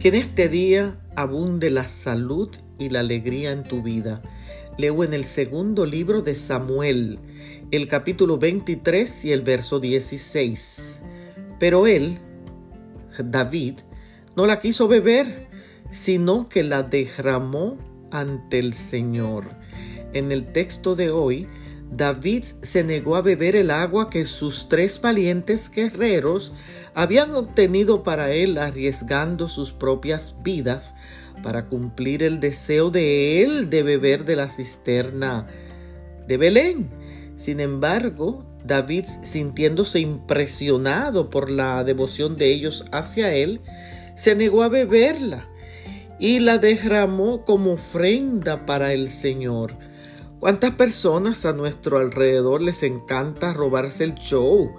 Que en este día abunde la salud y la alegría en tu vida. Leo en el segundo libro de Samuel, el capítulo 23 y el verso 16. Pero él, David, no la quiso beber, sino que la derramó ante el Señor. En el texto de hoy, David se negó a beber el agua que sus tres valientes guerreros habían obtenido para él arriesgando sus propias vidas para cumplir el deseo de él de beber de la cisterna de Belén. Sin embargo, David, sintiéndose impresionado por la devoción de ellos hacia él, se negó a beberla y la derramó como ofrenda para el Señor. ¿Cuántas personas a nuestro alrededor les encanta robarse el show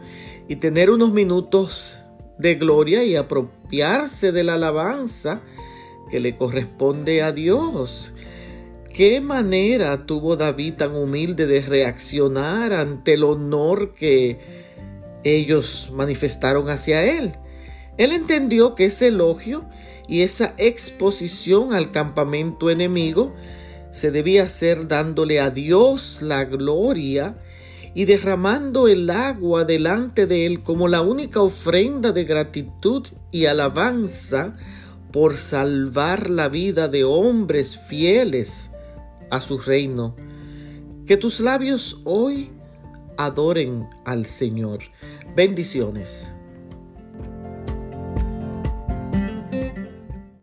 y tener unos minutos de gloria y apropiarse de la alabanza que le corresponde a Dios? ¿Qué manera tuvo David tan humilde de reaccionar ante el honor que ellos manifestaron hacia él? Él entendió que ese elogio y esa exposición al campamento enemigo se debía hacer dándole a Dios la gloria y derramando el agua delante de él como la única ofrenda de gratitud y alabanza por salvar la vida de hombres fieles a su reino. Que tus labios hoy adoren al Señor. Bendiciones.